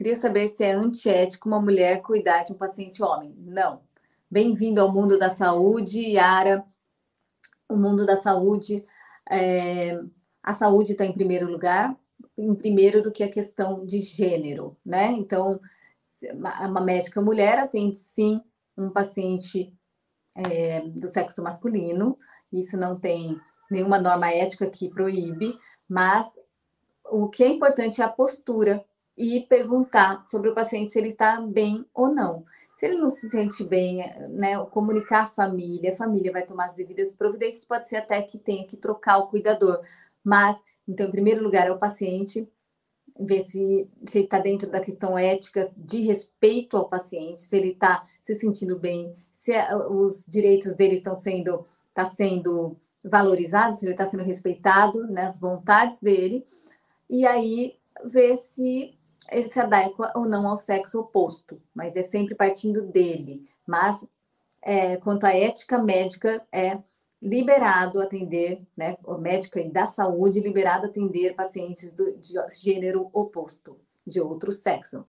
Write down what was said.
Queria saber se é antiético uma mulher cuidar de um paciente homem. Não. Bem-vindo ao mundo da saúde, Yara. O mundo da saúde, é... a saúde está em primeiro lugar, em primeiro do que a questão de gênero, né? Então, uma médica mulher atende sim um paciente é, do sexo masculino, isso não tem nenhuma norma ética que proíbe, mas o que é importante é a postura e perguntar sobre o paciente se ele está bem ou não. Se ele não se sente bem, né, comunicar a família, a família vai tomar as devidas providências, pode ser até que tenha que trocar o cuidador. Mas, então, em primeiro lugar, é o paciente, ver se, se ele está dentro da questão ética de respeito ao paciente, se ele está se sentindo bem, se os direitos dele estão sendo, tá sendo valorizados, se ele está sendo respeitado nas né, vontades dele, e aí ver se ele se adequa ou não ao sexo oposto, mas é sempre partindo dele. Mas é, quanto à ética médica, é liberado atender, né, médica e da saúde, liberado atender pacientes do, de gênero oposto, de outro sexo.